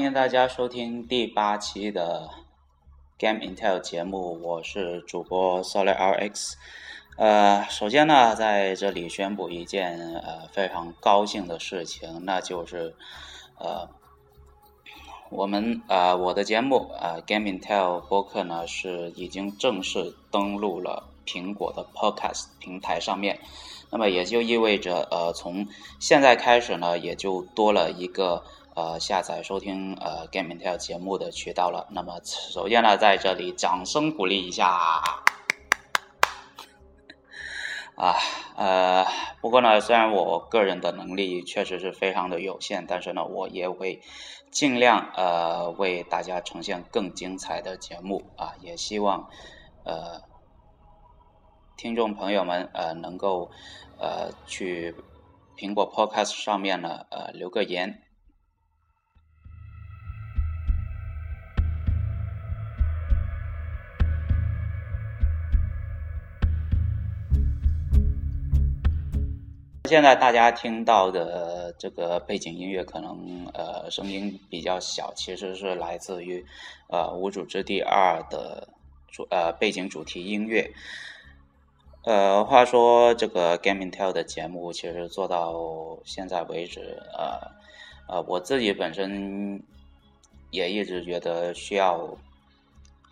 欢迎大家收听第八期的 Game Intel 节目，我是主播 Solar RX。呃，首先呢，在这里宣布一件呃非常高兴的事情，那就是呃，我们呃我的节目呃 Game Intel 播客呢是已经正式登录了苹果的 Podcast 平台上面，那么也就意味着呃从现在开始呢，也就多了一个。呃，下载收听呃 Game Intel 节目的渠道了。那么，首先呢，在这里掌声鼓励一下。啊，呃，不过呢，虽然我个人的能力确实是非常的有限，但是呢，我也会尽量呃为大家呈现更精彩的节目啊，也希望呃听众朋友们呃能够呃去苹果 Podcast 上面呢呃留个言。现在大家听到的这个背景音乐可能呃声音比较小，其实是来自于呃《无主之地二》的主呃背景主题音乐。呃，话说这个 Game Intel 的节目其实做到现在为止，呃呃我自己本身也一直觉得需要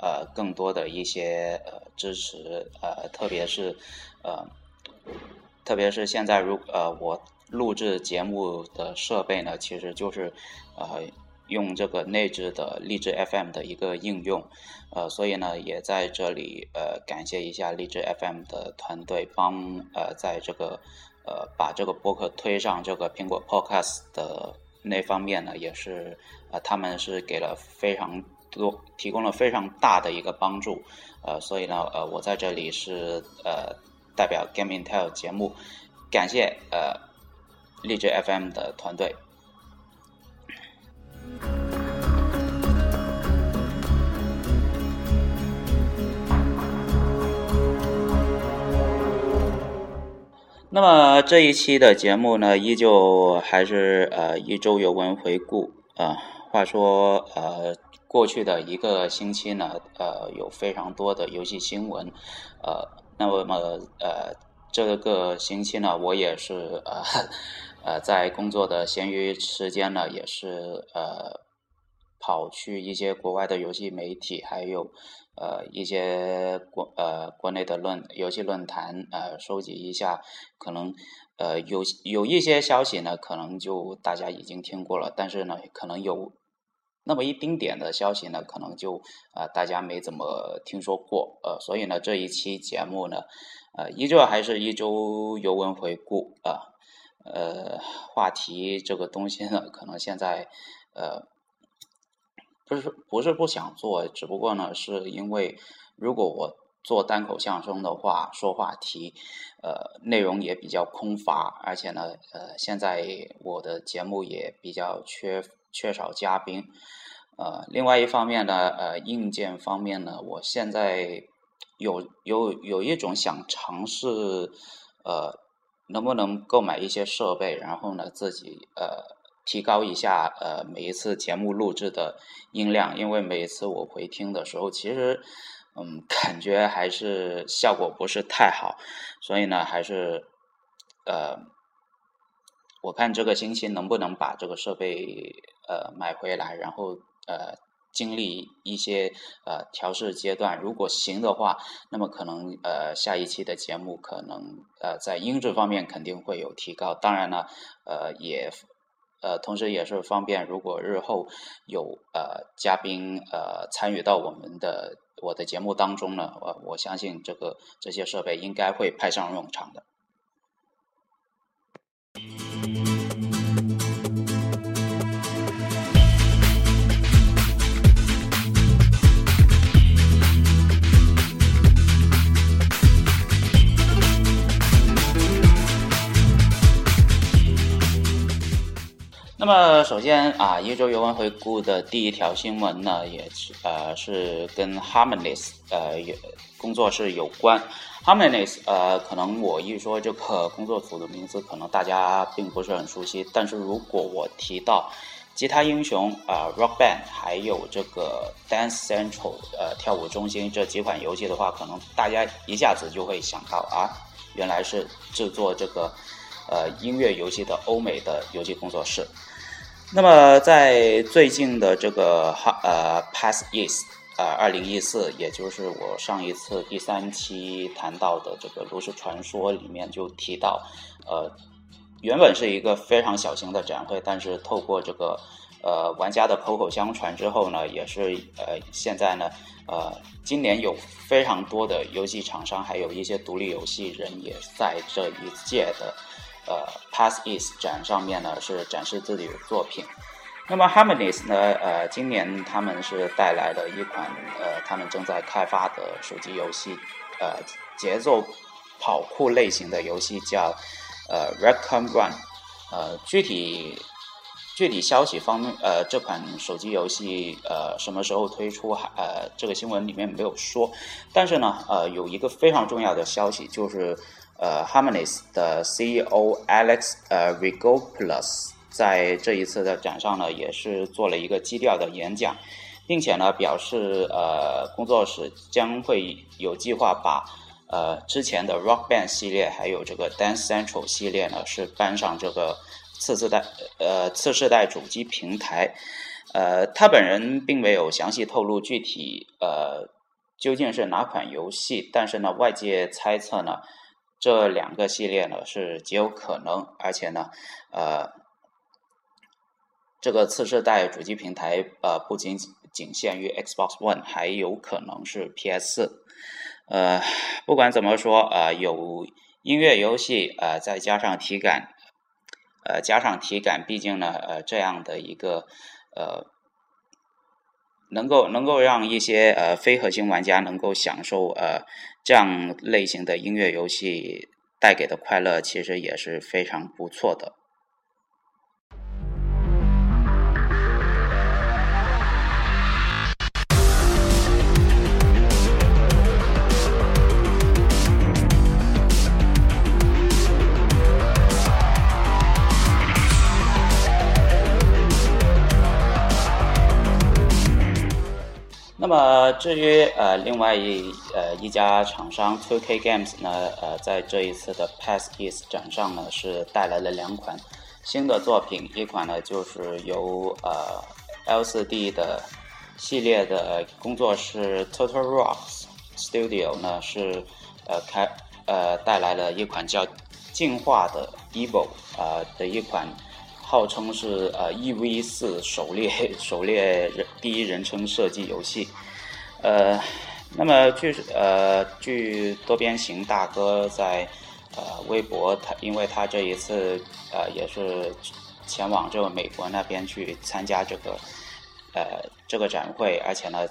呃更多的一些呃支持，呃特别是呃。特别是现在，如呃，我录制节目的设备呢，其实就是呃用这个内置的荔枝 FM 的一个应用，呃，所以呢，也在这里呃感谢一下荔枝 FM 的团队，帮呃在这个呃把这个播客推上这个苹果 Podcast 的那方面呢，也是呃他们是给了非常多提供了非常大的一个帮助，呃，所以呢，呃，我在这里是呃。代表 Game Intel 节目，感谢呃荔枝 FM 的团队。那么这一期的节目呢，依旧还是呃一周游文回顾啊。话说呃过去的一个星期呢，呃有非常多的游戏新闻，呃。那么呃，这个星期呢，我也是呃呃，在工作的闲余时间呢，也是呃跑去一些国外的游戏媒体，还有呃一些国呃国内的论游戏论坛呃收集一下，可能呃有有一些消息呢，可能就大家已经听过了，但是呢，可能有。那么一丁点的消息呢，可能就啊大家没怎么听说过，呃，所以呢这一期节目呢，呃，依旧还是一周游文回顾啊，呃，话题这个东西呢，可能现在呃不是不是不想做，只不过呢是因为如果我做单口相声的话，说话题，呃，内容也比较空乏，而且呢，呃，现在我的节目也比较缺。缺少嘉宾，呃，另外一方面呢，呃，硬件方面呢，我现在有有有一种想尝试，呃，能不能购买一些设备，然后呢，自己呃提高一下呃每一次节目录制的音量，因为每一次我回听的时候，其实嗯感觉还是效果不是太好，所以呢，还是呃。我看这个星期能不能把这个设备呃买回来，然后呃经历一些呃调试阶段，如果行的话，那么可能呃下一期的节目可能呃在音质方面肯定会有提高。当然呢，呃也呃同时也是方便，如果日后有呃嘉宾呃参与到我们的我的节目当中呢，我我相信这个这些设备应该会派上用场的。那么，首先啊，一周游玩回顾的第一条新闻呢，也是呃是跟 Harmonies 呃有工作室有关。Harmonies 呃，可能我一说这个工作组的名字，可能大家并不是很熟悉。但是如果我提到吉他英雄啊，Rock Band，还有这个 Dance Central，呃，跳舞中心这几款游戏的话，可能大家一下子就会想到啊，原来是制作这个呃音乐游戏的欧美的游戏工作室。那么在最近的这个哈呃 Pass East，呃，二零一四，也就是我上一次第三期谈到的这个炉石传说里面就提到，呃。原本是一个非常小型的展会，但是透过这个呃玩家的口口相传之后呢，也是呃现在呢呃今年有非常多的游戏厂商，还有一些独立游戏人也在这一届的呃 Pass East 展上面呢是展示自己的作品。那么 Harmonies 呢呃今年他们是带来了一款呃他们正在开发的手机游戏，呃节奏跑酷类型的游戏叫。呃，Recon Run，呃，具体具体消息方面，呃，这款手机游戏呃什么时候推出？还呃，这个新闻里面没有说。但是呢，呃，有一个非常重要的消息，就是呃，Harmonies 的 CEO Alex 呃 Rigopoulos 在这一次的展上呢，也是做了一个基调的演讲，并且呢，表示呃，工作室将会有计划把。呃，之前的 Rock Band 系列还有这个 Dance Central 系列呢，是搬上这个次世代呃次世代主机平台。呃，他本人并没有详细透露具体呃究竟是哪款游戏，但是呢，外界猜测呢，这两个系列呢是极有可能，而且呢，呃，这个次世代主机平台呃不仅仅限于 Xbox One，还有可能是 PS 四。呃，不管怎么说，呃，有音乐游戏，呃，再加上体感，呃，加上体感，毕竟呢，呃，这样的一个，呃，能够能够让一些呃非核心玩家能够享受呃这样类型的音乐游戏带给的快乐，其实也是非常不错的。那么至于呃另外一呃一家厂商 Two K Games 呢呃在这一次的 Pass East 展上呢是带来了两款新的作品，一款呢就是由呃 L4D 的系列的工作室 Total Rocks Studio 呢是呃开呃带来了一款叫进化的 Evil 啊的一款。号称是呃 E V 四狩猎狩猎人第一人称射击游戏，呃，那么据呃据多边形大哥在呃微博，他因为他这一次呃也是前往这个美国那边去参加这个呃这个展会，而且呢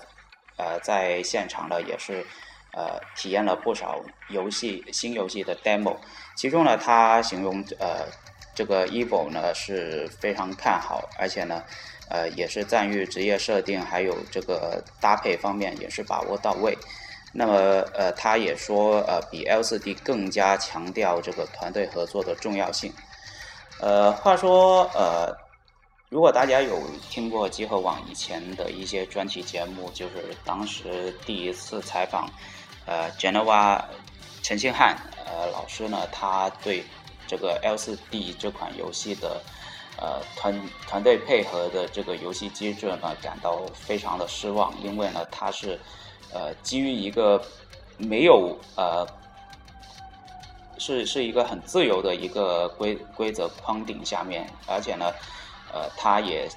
呃在现场呢也是呃体验了不少游戏新游戏的 demo，其中呢他形容呃。这个 Evil 呢是非常看好，而且呢，呃，也是赞誉职业设定还有这个搭配方面也是把握到位。那么，呃，他也说，呃，比 LCD 更加强调这个团队合作的重要性。呃，话说，呃，如果大家有听过集合网以前的一些专题节目，就是当时第一次采访，呃，Genova 陈星汉呃老师呢，他对。这个 L4D 这款游戏的呃团团队配合的这个游戏机制呢，感到非常的失望，因为呢它是呃基于一个没有呃是是一个很自由的一个规规则框顶下面，而且呢呃他也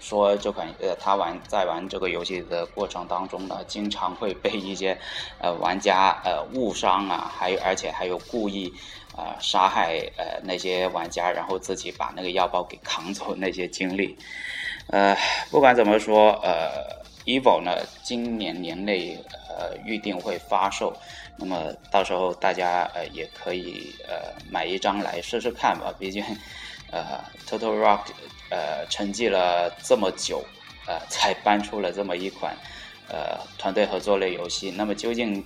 说这款呃他玩在玩这个游戏的过程当中呢，经常会被一些呃玩家呃误伤啊，还有而且还有故意。啊，杀害呃那些玩家，然后自己把那个药包给扛走那些经历，呃，不管怎么说，呃，Evil 呢，今年年内呃预定会发售，那么到时候大家呃也可以呃买一张来试试看吧，毕竟呃 Total Rock 呃沉寂了这么久，呃才搬出了这么一款呃团队合作类游戏，那么究竟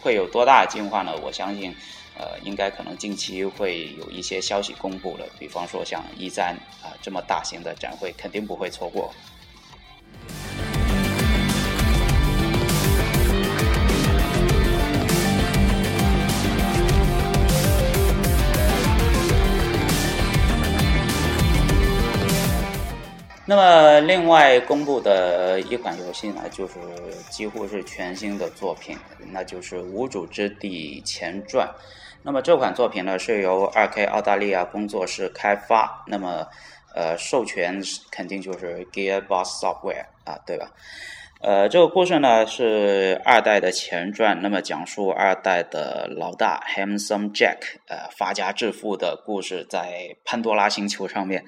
会有多大进化呢？我相信。呃，应该可能近期会有一些消息公布了，比方说像一战啊这么大型的展会，肯定不会错过。那么，另外公布的一款游戏呢，就是几乎是全新的作品，那就是《无主之地前传》。那么这款作品呢，是由二 K 澳大利亚工作室开发，那么呃，授权肯定就是 Gearbox Software 啊，对吧？呃，这个故事呢是二代的前传，那么讲述二代的老大 Handsome Jack 呃发家致富的故事，在潘多拉星球上面。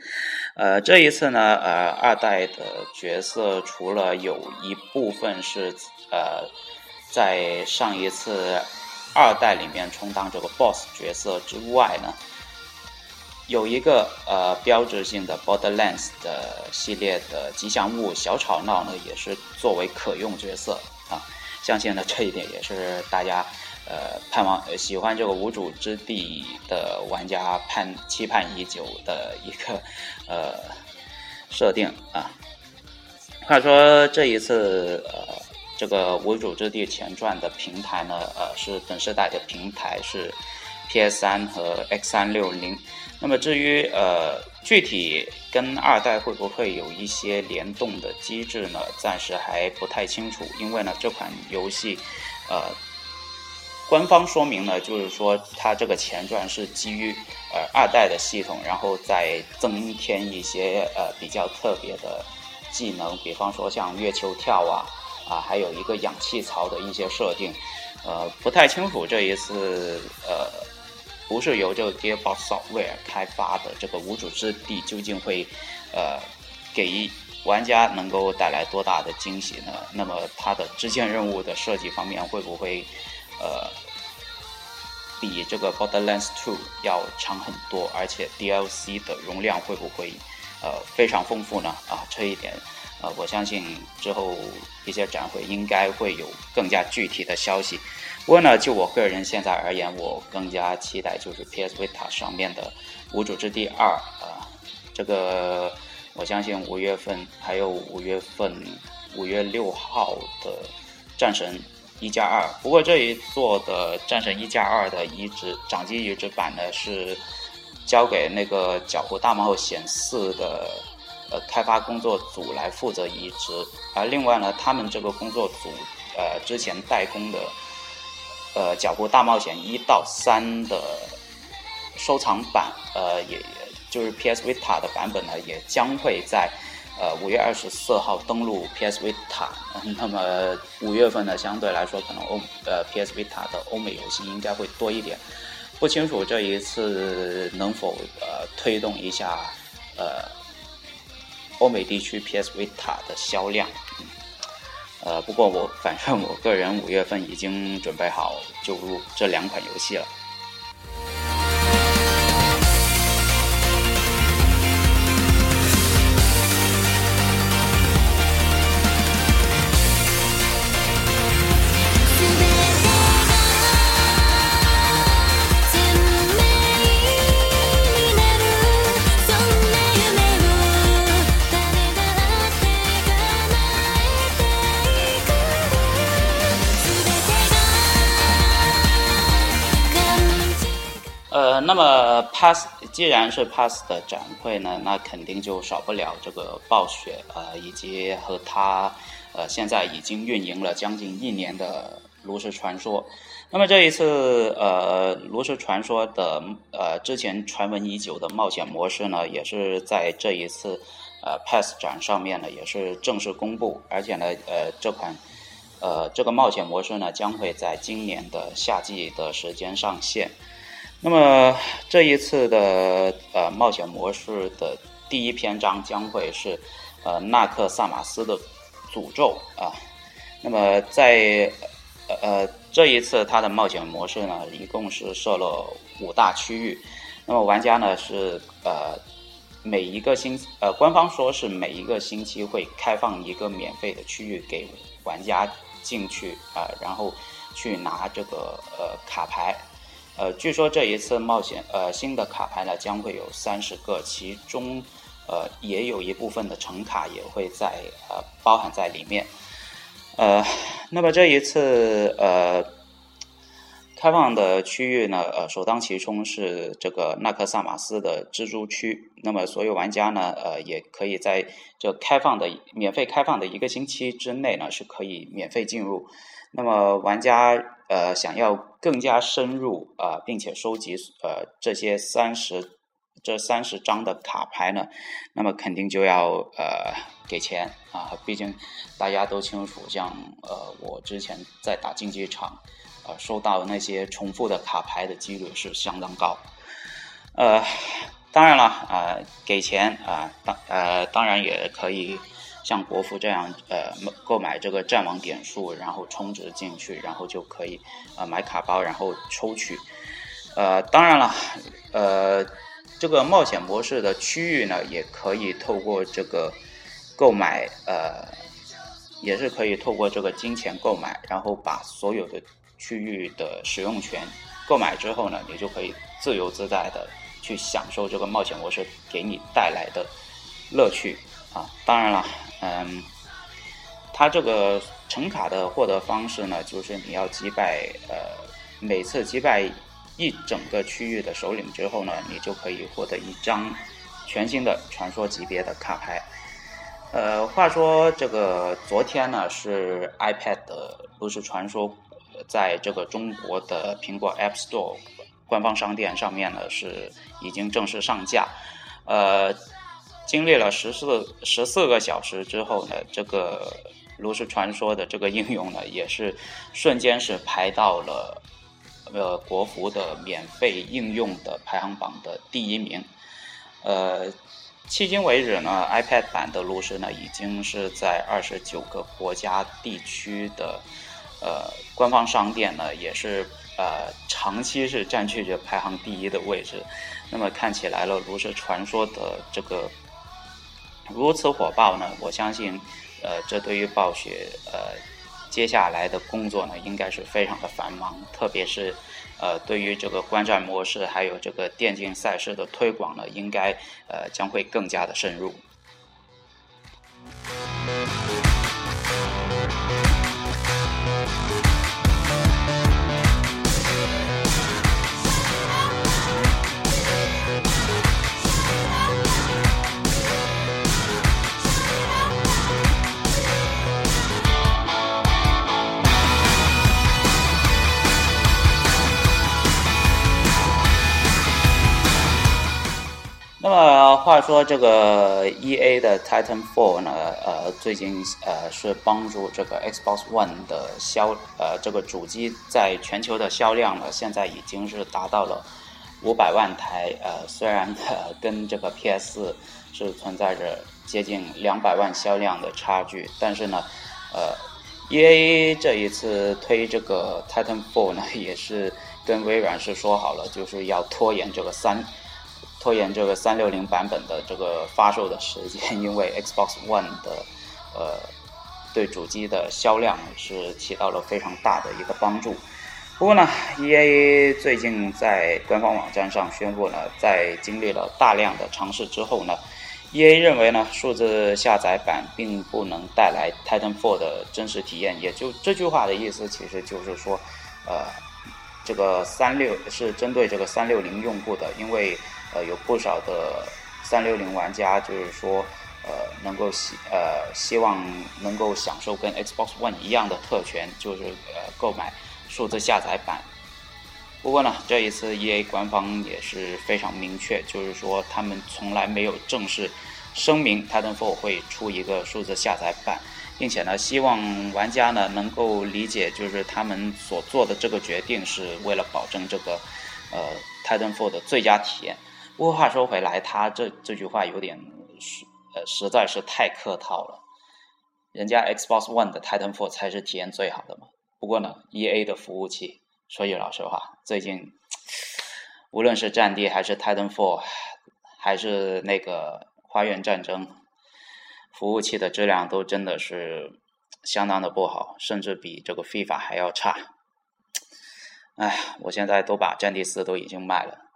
呃，这一次呢，呃，二代的角色除了有一部分是呃在上一次二代里面充当这个 BOSS 角色之外呢。有一个呃标志性的 Borderlands 的系列的吉祥物小吵闹呢，也是作为可用角色啊，相信呢这一点也是大家呃盼望喜欢这个无主之地的玩家盼期盼已久的一个呃设定啊。话说这一次呃这个无主之地前传的平台呢，呃是本世代的平台是 PS 三和 X 三六零。那么至于呃具体跟二代会不会有一些联动的机制呢？暂时还不太清楚，因为呢这款游戏，呃，官方说明呢就是说它这个前传是基于呃二代的系统，然后再增添一些呃比较特别的技能，比方说像月球跳啊啊，还有一个氧气槽的一些设定，呃不太清楚这一次呃。不是由这个 Gearbox Software 开发的这个无主之地究竟会，呃，给玩家能够带来多大的惊喜呢？那么它的支线任务的设计方面会不会，呃，比这个 Borderlands 2要长很多？而且 DLC 的容量会不会，呃，非常丰富呢？啊，这一点，呃，我相信之后一些展会应该会有更加具体的消息。不过呢，就我个人现在而言，我更加期待就是 PS Vita 上面的《无主之地二》啊，这个我相信五月份还有五月份五月六号的《战神一加二》。不过这一座的《战神一加二》的移植掌机移植版呢，是交给那个《角湖大冒险四》的呃开发工作组来负责移植。而另外呢，他们这个工作组呃之前代工的。呃，《脚步大冒险》一到三的收藏版，呃，也就是 PS Vita 的版本呢，也将会在呃五月二十四号登陆 PS Vita。那么五月份呢，相对来说，可能欧呃 PS Vita 的欧美游戏应该会多一点。不清楚这一次能否呃推动一下呃欧美地区 PS Vita 的销量。呃，不过我反正我个人五月份已经准备好就入这两款游戏了。那么，Pass 既然是 Pass 的展会呢，那肯定就少不了这个暴雪呃，以及和它呃现在已经运营了将近一年的《炉石传说》。那么这一次呃，《炉石传说》的呃之前传闻已久的冒险模式呢，也是在这一次呃 Pass 展上面呢，也是正式公布，而且呢呃这款呃这个冒险模式呢，将会在今年的夏季的时间上线。那么这一次的呃冒险模式的第一篇章将会是呃纳克萨马斯的诅咒啊。那么在呃这一次它的冒险模式呢，一共是设了五大区域。那么玩家呢是呃每一个星呃官方说是每一个星期会开放一个免费的区域给玩家进去啊，然后去拿这个呃卡牌。呃，据说这一次冒险呃新的卡牌呢将会有三十个，其中呃也有一部分的橙卡也会在呃包含在里面。呃，那么这一次呃。开放的区域呢，呃，首当其冲是这个纳克萨马斯的蜘蛛区。那么，所有玩家呢，呃，也可以在这开放的免费开放的一个星期之内呢，是可以免费进入。那么，玩家呃想要更加深入啊，并且收集呃这些三十这三十张的卡牌呢，那么肯定就要呃给钱啊。毕竟大家都清楚，像呃我之前在打竞技场。呃，收到那些重复的卡牌的几率是相当高。呃，当然了，啊，给钱啊，当呃，当然也可以像国服这样，呃，购买这个战网点数，然后充值进去，然后就可以啊买卡包，然后抽取。呃，当然了，呃，这个冒险模式的区域呢，也可以透过这个购买，呃，也是可以透过这个金钱购买，然后把所有的。区域的使用权购买之后呢，你就可以自由自在的去享受这个冒险模式给你带来的乐趣啊！当然了，嗯，它这个橙卡的获得方式呢，就是你要击败呃，每次击败一整个区域的首领之后呢，你就可以获得一张全新的传说级别的卡牌。呃，话说这个昨天呢是 iPad 的炉石传说。在这个中国的苹果 App Store 官方商店上面呢，是已经正式上架。呃，经历了十四十四个小时之后呢，这个《炉石传说》的这个应用呢，也是瞬间是排到了呃国服的免费应用的排行榜的第一名。呃，迄今为止呢，iPad 版的炉石呢，已经是在二十九个国家地区的。呃，官方商店呢也是呃长期是占据着排行第一的位置。那么看起来了，炉石传说的这个如此火爆呢，我相信呃这对于暴雪呃接下来的工作呢应该是非常的繁忙，特别是呃对于这个观战模式还有这个电竞赛事的推广呢，应该呃将会更加的深入。那么话说，这个 E A 的 Titanfall 呢，呃，最近呃是帮助这个 Xbox One 的销，呃，这个主机在全球的销量呢，现在已经是达到了五百万台，呃，虽然呃跟这个 P S 是存在着接近两百万销量的差距，但是呢，呃，E A 这一次推这个 Titanfall 呢，也是跟微软是说好了，就是要拖延这个三。拖延这个三六零版本的这个发售的时间，因为 Xbox One 的呃对主机的销量是起到了非常大的一个帮助。不过呢，EA 最近在官方网站上宣布呢，在经历了大量的尝试之后呢，EA 认为呢，数字下载版并不能带来 Titanfall 的真实体验。也就这句话的意思，其实就是说，呃，这个三六是针对这个三六零用户的，因为。有不少的三六零玩家就是说，呃，能够希呃希望能够享受跟 Xbox One 一样的特权，就是呃购买数字下载版。不过呢，这一次 EA 官方也是非常明确，就是说他们从来没有正式声明 Titanfall 会出一个数字下载版，并且呢，希望玩家呢能够理解，就是他们所做的这个决定是为了保证这个呃 Titanfall 的最佳体验。不过话说回来，他这这句话有点实呃，实在是太客套了。人家 Xbox One 的 Titanfall 才是体验最好的嘛。不过呢，EA 的服务器，说句老实话，最近无论是战地还是 Titanfall，还是那个花园战争，服务器的质量都真的是相当的不好，甚至比这个 FIFA 还要差。哎，我现在都把《战地四》都已经卖了，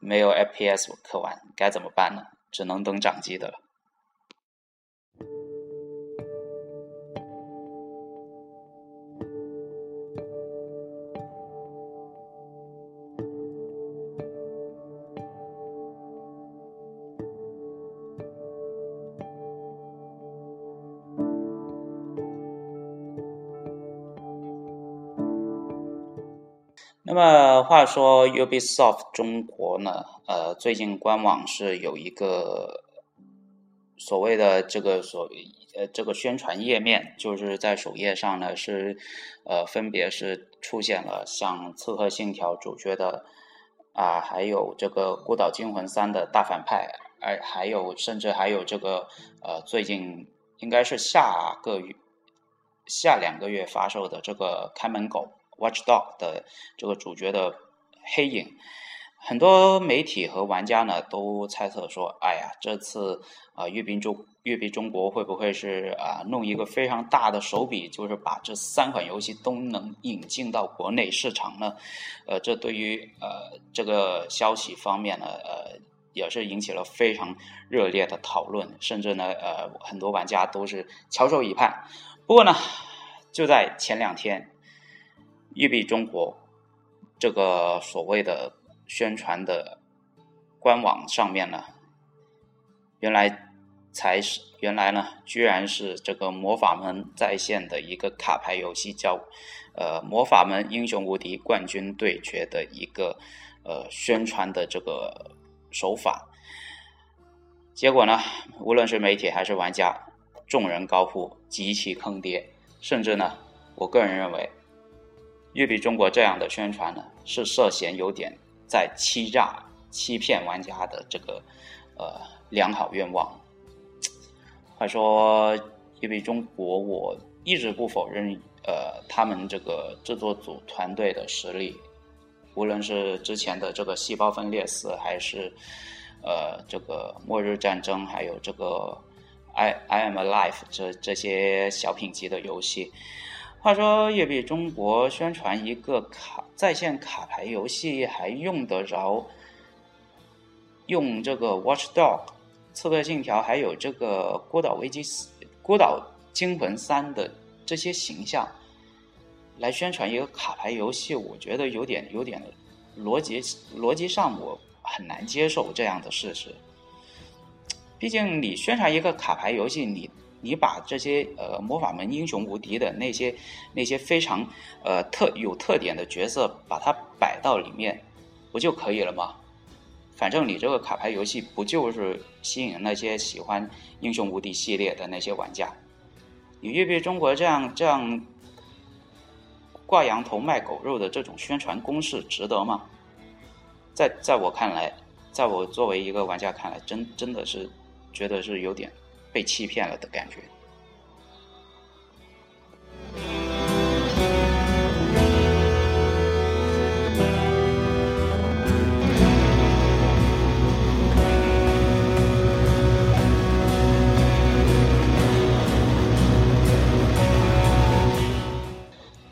没有 FPS 可玩，该怎么办呢？只能等掌机的了。话说，Ubisoft 中国呢，呃，最近官网是有一个所谓的这个所呃这个宣传页面，就是在首页上呢是呃分别是出现了像《刺客信条》主角的啊，还有这个《孤岛惊魂三》的大反派，而还有甚至还有这个呃最近应该是下个月下两个月发售的这个看门狗。Watchdog 的这个主角的黑影，很多媒体和玩家呢都猜测说：“哎呀，这次啊，阅兵中阅兵中国会不会是啊弄一个非常大的手笔，就是把这三款游戏都能引进到国内市场呢？”呃，这对于呃这个消息方面呢，呃也是引起了非常热烈的讨论，甚至呢，呃很多玩家都是翘首以盼。不过呢，就在前两天。育碧中国这个所谓的宣传的官网上面呢，原来才是原来呢，居然是这个魔法门在线的一个卡牌游戏，叫呃魔法门英雄无敌冠军对决的一个呃宣传的这个手法。结果呢，无论是媒体还是玩家，众人高呼极其坑爹，甚至呢，我个人认为。育碧中国这样的宣传呢，是涉嫌有点在欺诈、欺骗玩家的这个呃良好愿望。话说育碧中国，我一直不否认呃他们这个制作组团队的实力，无论是之前的这个《细胞分裂四》，还是呃这个《末日战争》，还有这个《I I Am Alive》这这些小品级的游戏。话说，育碧中国宣传一个卡在线卡牌游戏，还用得着用这个《Watchdog》、《刺客信条》还有这个《孤岛危机》、《孤岛惊魂三》的这些形象来宣传一个卡牌游戏？我觉得有点有点逻辑逻辑上我很难接受这样的事实。毕竟你宣传一个卡牌游戏，你。你把这些呃魔法门英雄无敌的那些那些非常呃特有特点的角色，把它摆到里面，不就可以了吗？反正你这个卡牌游戏不就是吸引那些喜欢英雄无敌系列的那些玩家？你育碧中国这样这样挂羊头卖狗肉的这种宣传攻势值得吗？在在我看来，在我作为一个玩家看来，真真的是觉得是有点。被欺骗了的感觉。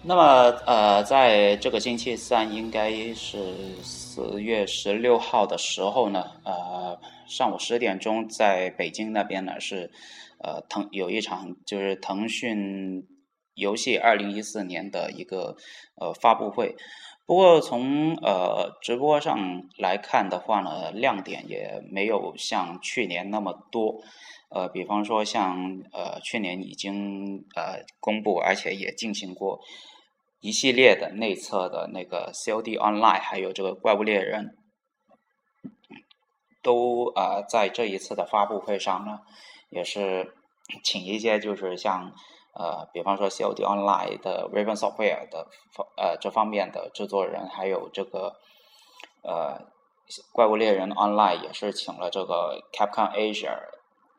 那么，呃，在这个星期三，应该是四月十六号的时候呢，呃。上午十点钟，在北京那边呢是，呃，腾有一场就是腾讯游戏二零一四年的一个呃发布会。不过从呃直播上来看的话呢，亮点也没有像去年那么多。呃，比方说像呃去年已经呃公布，而且也进行过一系列的内测的那个 COD Online，还有这个怪物猎人。都呃在这一次的发布会上呢，也是请一些就是像呃，比方说《COD Online》的 Raven Software 的呃这方面的制作人，还有这个呃《怪物猎人 Online》也是请了这个 Capcom Asia，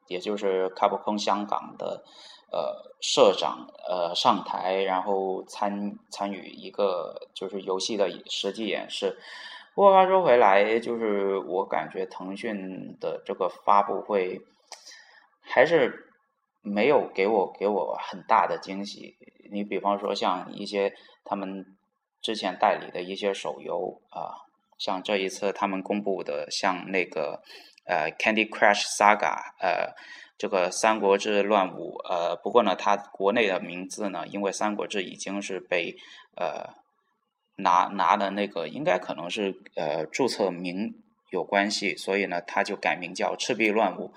也就是 Capcom 香港的呃社长呃上台，然后参参与一个就是游戏的实际演示。不过话说回来，就是我感觉腾讯的这个发布会还是没有给我给我很大的惊喜。你比方说像一些他们之前代理的一些手游啊，像这一次他们公布的，像那个呃 Candy Crush Saga，呃，这个《三国志乱舞》，呃，不过呢，它国内的名字呢，因为《三国志》已经是被呃拿拿的那个，应该可能是呃注册名。有关系，所以呢，它就改名叫《赤壁乱舞》，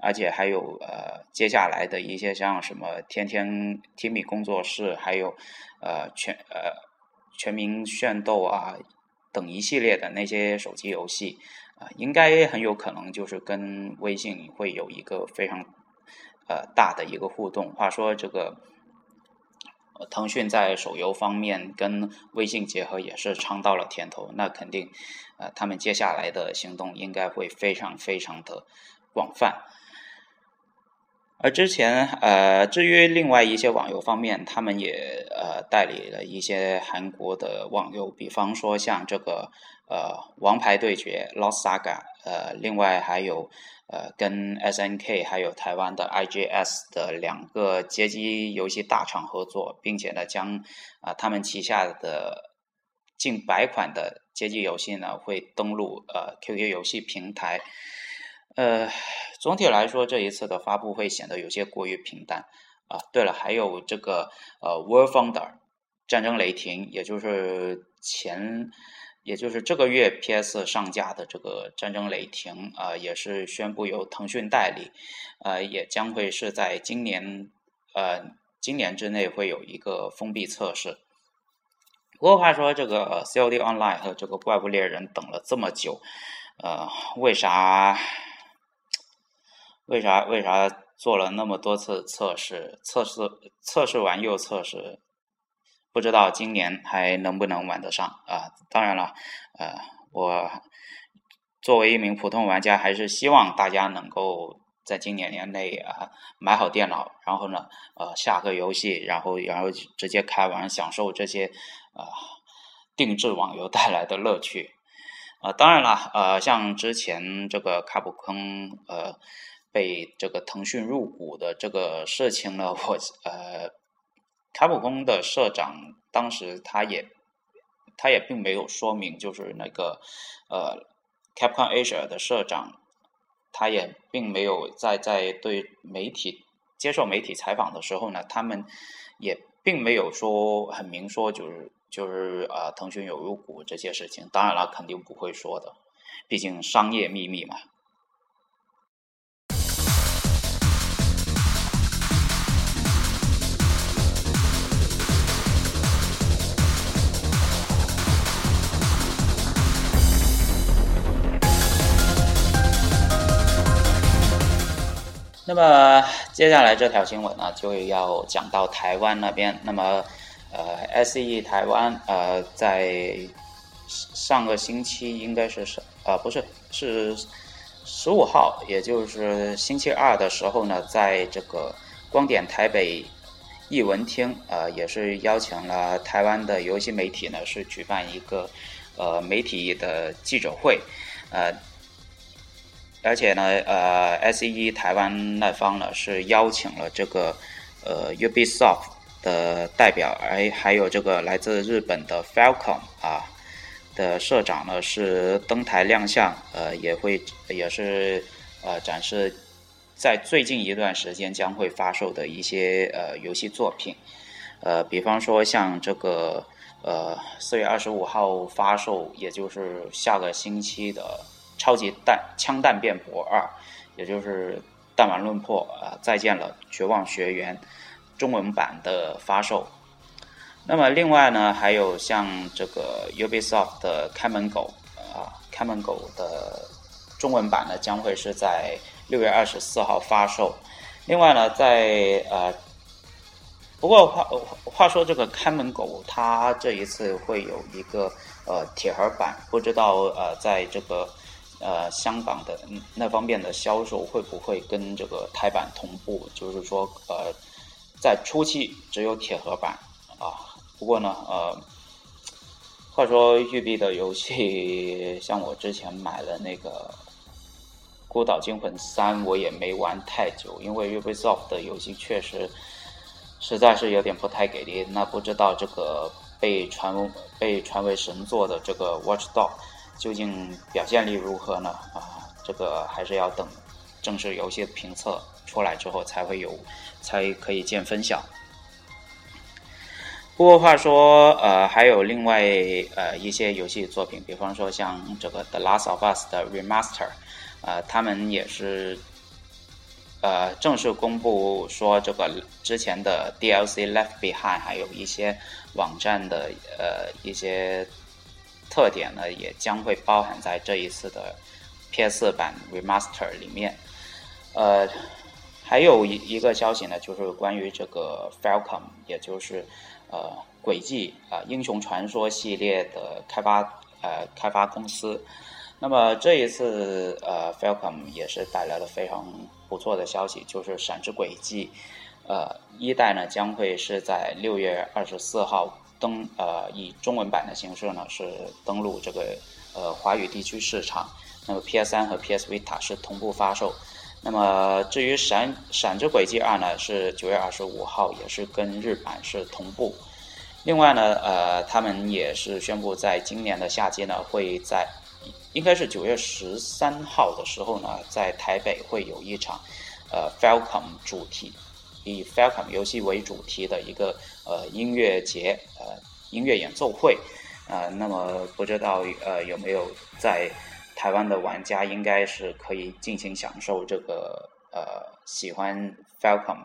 而且还有呃，接下来的一些像什么天天天米工作室，还有呃全呃全民炫斗啊等一系列的那些手机游戏啊，应该很有可能就是跟微信会有一个非常呃大的一个互动。话说这个。腾讯在手游方面跟微信结合也是尝到了甜头，那肯定，呃，他们接下来的行动应该会非常非常的广泛。而之前，呃，至于另外一些网游方面，他们也呃代理了一些韩国的网游，比方说像这个呃《王牌对决》（Lost Saga），呃，另外还有。呃，跟 S N K 还有台湾的 I G S 的两个街机游戏大厂合作，并且呢，将啊他们旗下的近百款的街机游戏呢，会登录呃 Q Q 游戏平台。呃，总体来说，这一次的发布会显得有些过于平淡啊。对了，还有这个呃 World Founder 战争雷霆，也就是前。也就是这个月 PS 上架的这个《战争雷霆》啊，也是宣布由腾讯代理，呃，也将会是在今年呃今年之内会有一个封闭测试。不过话说，这个 COD Online 和这个怪物猎人等了这么久，呃，为啥为啥为啥做了那么多次测试？测试测试完又测试？不知道今年还能不能玩得上啊？当然了，呃，我作为一名普通玩家，还是希望大家能够在今年年内啊买好电脑，然后呢，呃，下个游戏，然后然后直接开玩，享受这些啊定制网游带来的乐趣。啊，当然了，呃，像之前这个卡普空呃被这个腾讯入股的这个事情呢，我呃。卡普空的社长当时他也，他也并没有说明，就是那个呃，Capcom Asia 的社长，他也并没有在在对媒体接受媒体采访的时候呢，他们也并没有说很明说，就是就是呃，腾讯有入股这些事情，当然了，肯定不会说的，毕竟商业秘密嘛。那么接下来这条新闻呢，就要讲到台湾那边。那么，呃，S E 台湾呃，在上个星期应该是是呃不是是十五号，也就是星期二的时候呢，在这个光点台北艺文厅，呃，也是邀请了台湾的游戏媒体呢，是举办一个呃媒体的记者会，呃。而且呢，呃，S E 台湾那方呢是邀请了这个呃 Ubisoft 的代表，还还有这个来自日本的 Falcon 啊的社长呢是登台亮相，呃，也会也是呃展示在最近一段时间将会发售的一些呃游戏作品，呃，比方说像这个呃四月二十五号发售，也就是下个星期的。超级弹枪弹辩驳二，也就是弹丸论破啊！再见了，绝望学员中文版的发售。那么另外呢，还有像这个 Ubisoft 的看门狗啊，看门狗的中文版呢，将会是在六月二十四号发售。另外呢，在呃，不过话话说这个看门狗，它这一次会有一个呃铁盒版，不知道呃在这个。呃，香港的那方面的销售会不会跟这个台版同步？就是说，呃，在初期只有铁盒版啊。不过呢，呃，话说育碧的游戏，像我之前买了那个《孤岛惊魂三》，我也没玩太久，因为 Ubisoft 的游戏确实实在是有点不太给力。那不知道这个被传被传为神作的这个 Watch Dog，究竟表现力如何呢？啊，这个还是要等正式游戏评测出来之后才会有，才可以见分晓。不过话说，呃，还有另外呃一些游戏作品，比方说像这个《The Last of Us》的 Remaster，呃，他们也是。呃，正式公布说这个之前的 DLC Left Behind，还有一些网站的呃一些特点呢，也将会包含在这一次的 PS 版 Remaster 里面。呃，还有一一个消息呢，就是关于这个 Falcom，也就是呃轨迹啊英雄传说系列的开发呃开发公司。那么这一次呃 Falcom 也是带来了非常。不错的消息就是《闪之轨迹》，呃，一代呢将会是在六月二十四号登，呃，以中文版的形式呢是登陆这个呃华语地区市场。那么 PS3 和 PS Vita 是同步发售。那么至于《闪闪之轨迹二》呢是九月二十五号，也是跟日版是同步。另外呢，呃，他们也是宣布在今年的夏季呢会在。应该是九月十三号的时候呢，在台北会有一场，呃，Falcom 主题，以 Falcon 游戏为主题的一个呃音乐节，呃，音乐演奏会，呃，那么不知道呃有没有在台湾的玩家应该是可以尽情享受这个呃喜欢 Falcon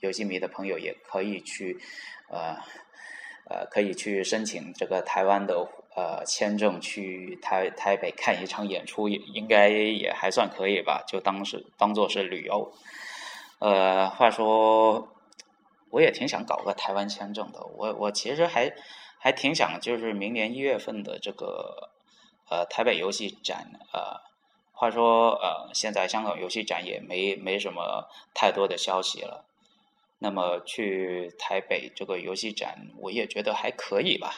游戏迷的朋友也可以去呃呃可以去申请这个台湾的。呃，签证去台台北看一场演出，也应该也还算可以吧，就当是当做是旅游。呃，话说，我也挺想搞个台湾签证的。我我其实还还挺想，就是明年一月份的这个呃台北游戏展。呃，话说呃，现在香港游戏展也没没什么太多的消息了。那么去台北这个游戏展，我也觉得还可以吧。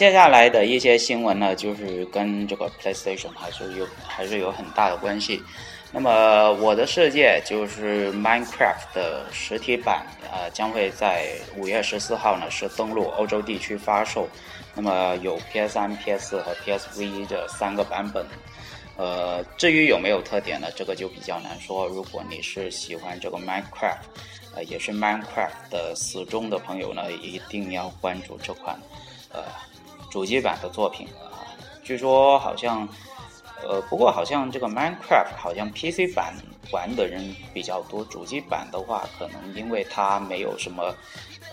接下来的一些新闻呢，就是跟这个 PlayStation 还是有还是有很大的关系。那么，我的世界就是 Minecraft 的实体版，呃，将会在五月十四号呢是登陆欧洲地区发售。那么有 PS3、PS4 和 PSV 这三个版本。呃，至于有没有特点呢，这个就比较难说。如果你是喜欢这个 Minecraft，呃，也是 Minecraft 的死忠的朋友呢，一定要关注这款，呃。主机版的作品啊，据说好像，呃，不过好像这个 Minecraft 好像 PC 版玩的人比较多，主机版的话，可能因为它没有什么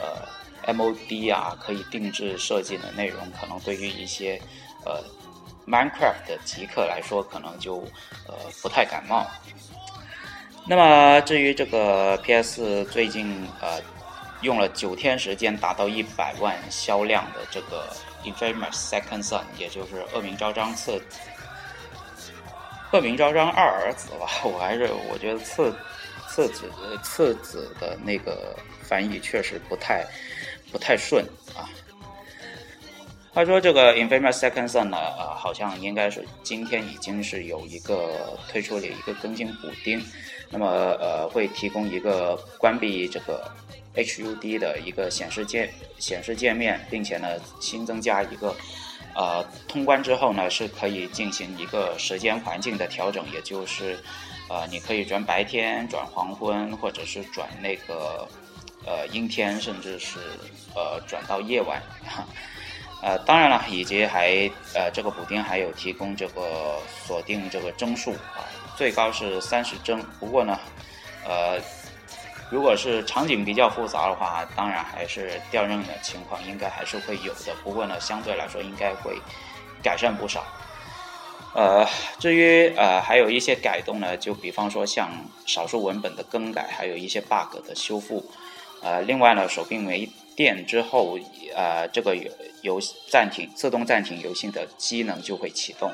呃 MOD 啊可以定制设计的内容，可能对于一些呃 Minecraft 的极客来说，可能就呃不太感冒。那么至于这个 PS 最近呃用了九天时间达到一百万销量的这个。Infamous Second Son，也就是《恶名昭彰次》《恶名昭彰二儿子》吧，我还是我觉得次次子次子的那个翻译确实不太不太顺啊。他说这个 Infamous Second Son 呢，呃，好像应该是今天已经是有一个推出了一个更新补丁，那么呃会提供一个关闭这个。HUD 的一个显示界显示界面，并且呢新增加一个，呃通关之后呢是可以进行一个时间环境的调整，也就是，呃你可以转白天、转黄昏，或者是转那个，呃阴天，甚至是呃转到夜晚，呃当然了，以及还呃这个补丁还有提供这个锁定这个帧数啊，最高是三十帧，不过呢，呃。如果是场景比较复杂的话，当然还是掉帧的情况应该还是会有的。不过呢，相对来说应该会改善不少。呃，至于呃还有一些改动呢，就比方说像少数文本的更改，还有一些 bug 的修复。呃，另外呢，手柄没电之后，呃，这个游戏暂停自动暂停游戏的机能就会启动。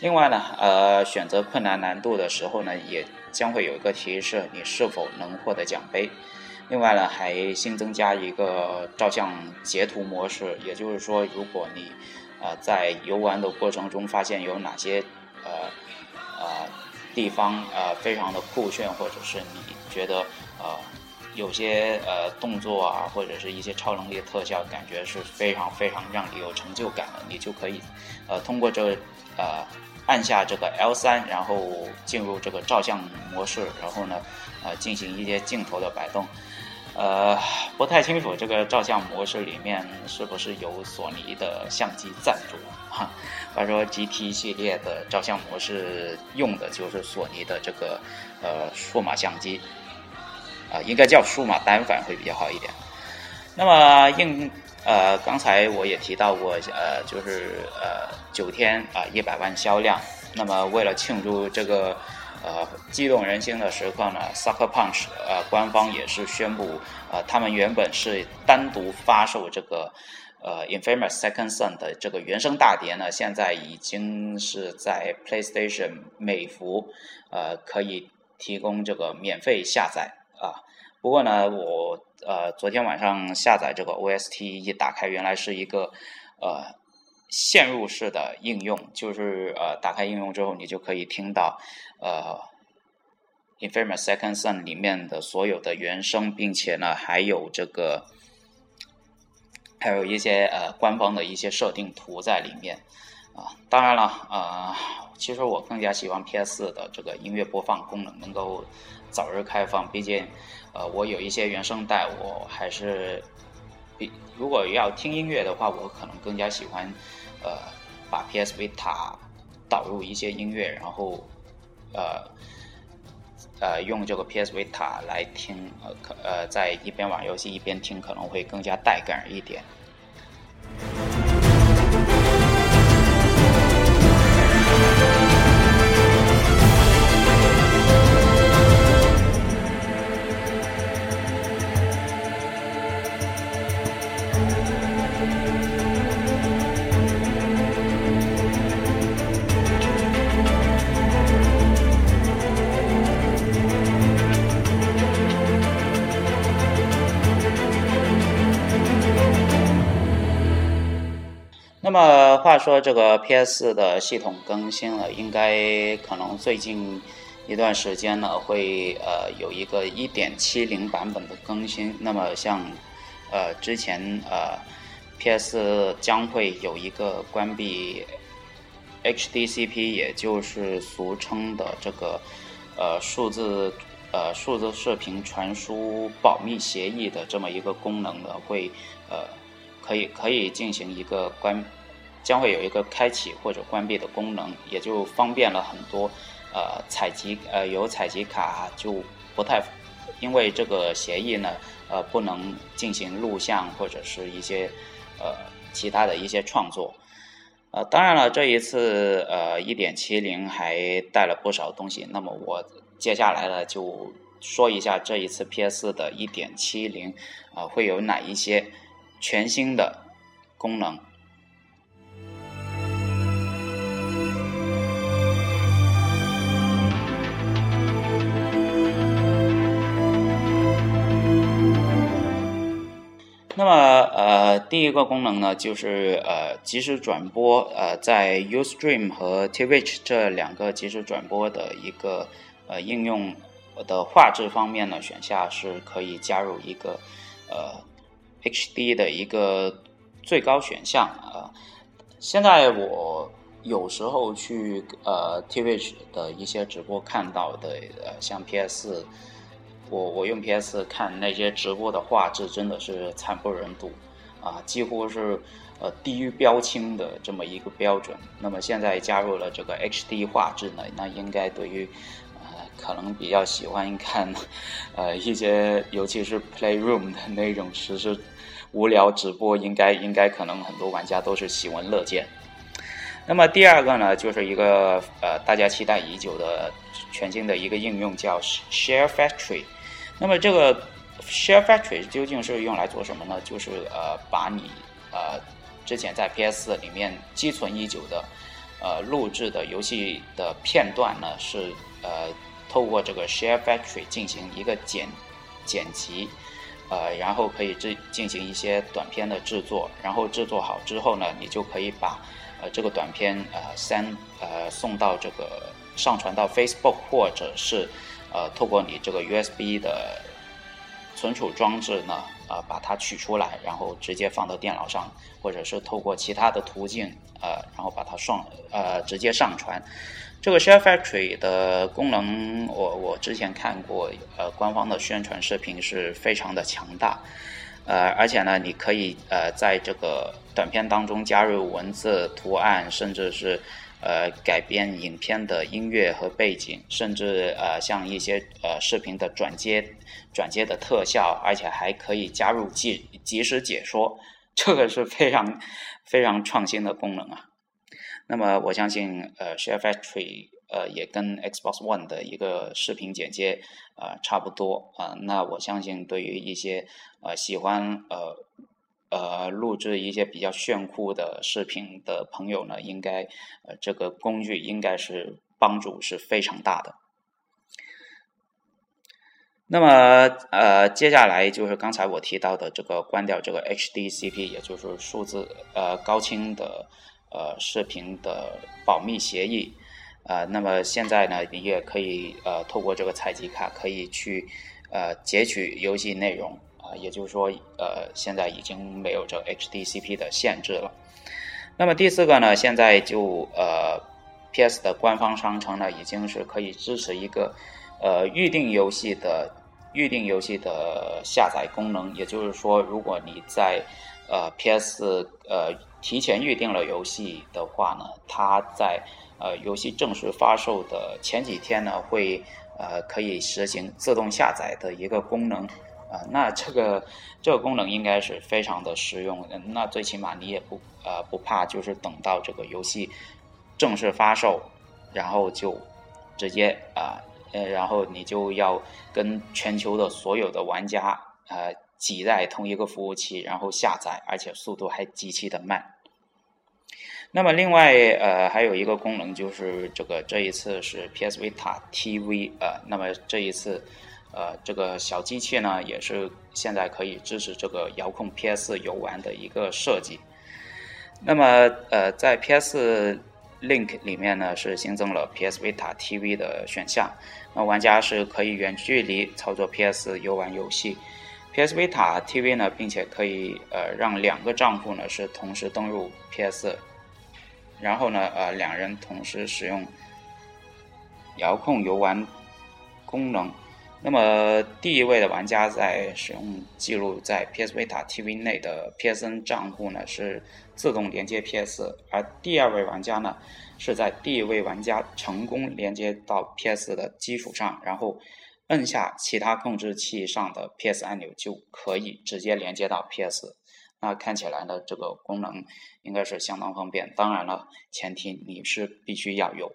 另外呢，呃，选择困难难度的时候呢，也将会有一个提示，你是否能获得奖杯。另外呢，还新增加一个照相截图模式，也就是说，如果你呃在游玩的过程中发现有哪些呃呃地方呃非常的酷炫，或者是你觉得呃有些呃动作啊，或者是一些超能力特效，感觉是非常非常让你有成就感的，你就可以呃通过这呃按下这个 L 三，然后进入这个照相模式，然后呢呃进行一些镜头的摆动。呃，不太清楚这个照相模式里面是不是有索尼的相机赞助哈？他说 GT 系列的照相模式用的就是索尼的这个呃数码相机，啊，应该叫数码单反会比较好一点。那么应呃刚才我也提到过，呃，就是呃九天啊一百万销量。那么为了庆祝这个。呃，激动人心的时刻呢，Sucker Punch 呃，官方也是宣布，呃，他们原本是单独发售这个呃 Infamous Second Son 的这个原声大碟呢，现在已经是在 PlayStation 美服呃可以提供这个免费下载啊。不过呢，我呃昨天晚上下载这个 OST 一打开，原来是一个呃。嵌入式的应用，就是呃，打开应用之后，你就可以听到呃《Infamous Second Son》里面的所有的原声，并且呢，还有这个还有一些呃官方的一些设定图在里面啊。当然了，啊，其实我更加喜欢 PS 的这个音乐播放功能能够早日开放，毕竟呃，我有一些原声带，我还是比如果要听音乐的话，我可能更加喜欢。呃，把 PS Vita 导入一些音乐，然后呃呃用这个 PS Vita 来听，呃可呃在一边玩游戏一边听，可能会更加带感一点。那么话说，这个 PS 的系统更新了，应该可能最近一段时间呢，会呃有一个1.70版本的更新。那么像呃之前呃 PS 将会有一个关闭 HDCP，也就是俗称的这个呃数字呃数字视频传输保密协议的这么一个功能呢，会呃可以可以进行一个关。将会有一个开启或者关闭的功能，也就方便了很多。呃，采集呃有采集卡就不太，因为这个协议呢，呃不能进行录像或者是一些呃其他的一些创作。呃，当然了，这一次呃一点七零还带了不少东西。那么我接下来呢就说一下这一次 PS 的一点七零啊会有哪一些全新的功能。那么，呃，第一个功能呢，就是呃，即时转播，呃，在 Ustream 和 Twitch 这两个即时转播的一个呃应用的画质方面呢，选项是可以加入一个呃 HD 的一个最高选项啊。现在我有时候去呃 Twitch 的一些直播看到的，呃，像 PS。我我用 PS 看那些直播的画质真的是惨不忍睹，啊，几乎是呃低于标清的这么一个标准。那么现在加入了这个 HD 画质呢，那应该对于呃可能比较喜欢看 呃一些尤其是 Playroom 的那种实时无聊直播，应该应该可能很多玩家都是喜闻乐见。那么第二个呢，就是一个呃大家期待已久的全新的一个应用，叫 Share Factory。那么这个 Share Factory 究竟是用来做什么呢？就是呃，把你呃之前在 PS 里面积存已久的呃录制的游戏的片段呢，是呃透过这个 Share Factory 进行一个剪剪辑，呃，然后可以制进行一些短片的制作，然后制作好之后呢，你就可以把呃这个短片呃 send 呃送到这个上传到 Facebook 或者是呃透过你这个 USB 的。存储装置呢，呃，把它取出来，然后直接放到电脑上，或者是透过其他的途径，呃，然后把它上，呃，直接上传。这个 Share Factory 的功能，我我之前看过，呃，官方的宣传视频是非常的强大，呃，而且呢，你可以呃在这个短片当中加入文字、图案，甚至是。呃，改编影片的音乐和背景，甚至呃，像一些呃视频的转接、转接的特效，而且还可以加入即即时解说，这个是非常非常创新的功能啊。那么我相信，呃，Share Factory 呃也跟 Xbox One 的一个视频剪接呃差不多啊。那我相信，对于一些呃喜欢呃。呃，录制一些比较炫酷的视频的朋友呢，应该呃这个工具应该是帮助是非常大的。那么呃，接下来就是刚才我提到的这个关掉这个 HDCP，也就是数字呃高清的呃视频的保密协议啊。那么现在呢，你也可以呃透过这个采集卡可以去呃截取游戏内容。也就是说，呃，现在已经没有这 HDCP 的限制了。那么第四个呢，现在就呃，PS 的官方商城呢，已经是可以支持一个呃预定游戏的预定游戏的下载功能。也就是说，如果你在呃 PS 呃提前预定了游戏的话呢，它在呃游戏正式发售的前几天呢，会呃可以实行自动下载的一个功能。啊，那这个这个功能应该是非常的实用的。那最起码你也不呃不怕，就是等到这个游戏正式发售，然后就直接啊呃，然后你就要跟全球的所有的玩家呃挤在同一个服务器，然后下载，而且速度还极其的慢。那么另外呃还有一个功能就是这个这一次是 PS Vita TV 呃，那么这一次。呃，这个小机器呢，也是现在可以支持这个遥控 PS 游玩的一个设计。那么，呃，在 PS Link 里面呢，是新增了 PS Vita TV 的选项。那玩家是可以远距离操作 PS 游玩游戏。PS Vita TV 呢，并且可以呃让两个账户呢是同时登录 PS，然后呢，呃，两人同时使用遥控游玩功能。那么，第一位的玩家在使用记录在 PS Vita TV 内的 PSN 账户呢，是自动连接 PS；而第二位玩家呢，是在第一位玩家成功连接到 PS 的基础上，然后摁下其他控制器上的 PS 按钮，就可以直接连接到 PS。那看起来呢，这个功能应该是相当方便。当然了，前提你是必须要有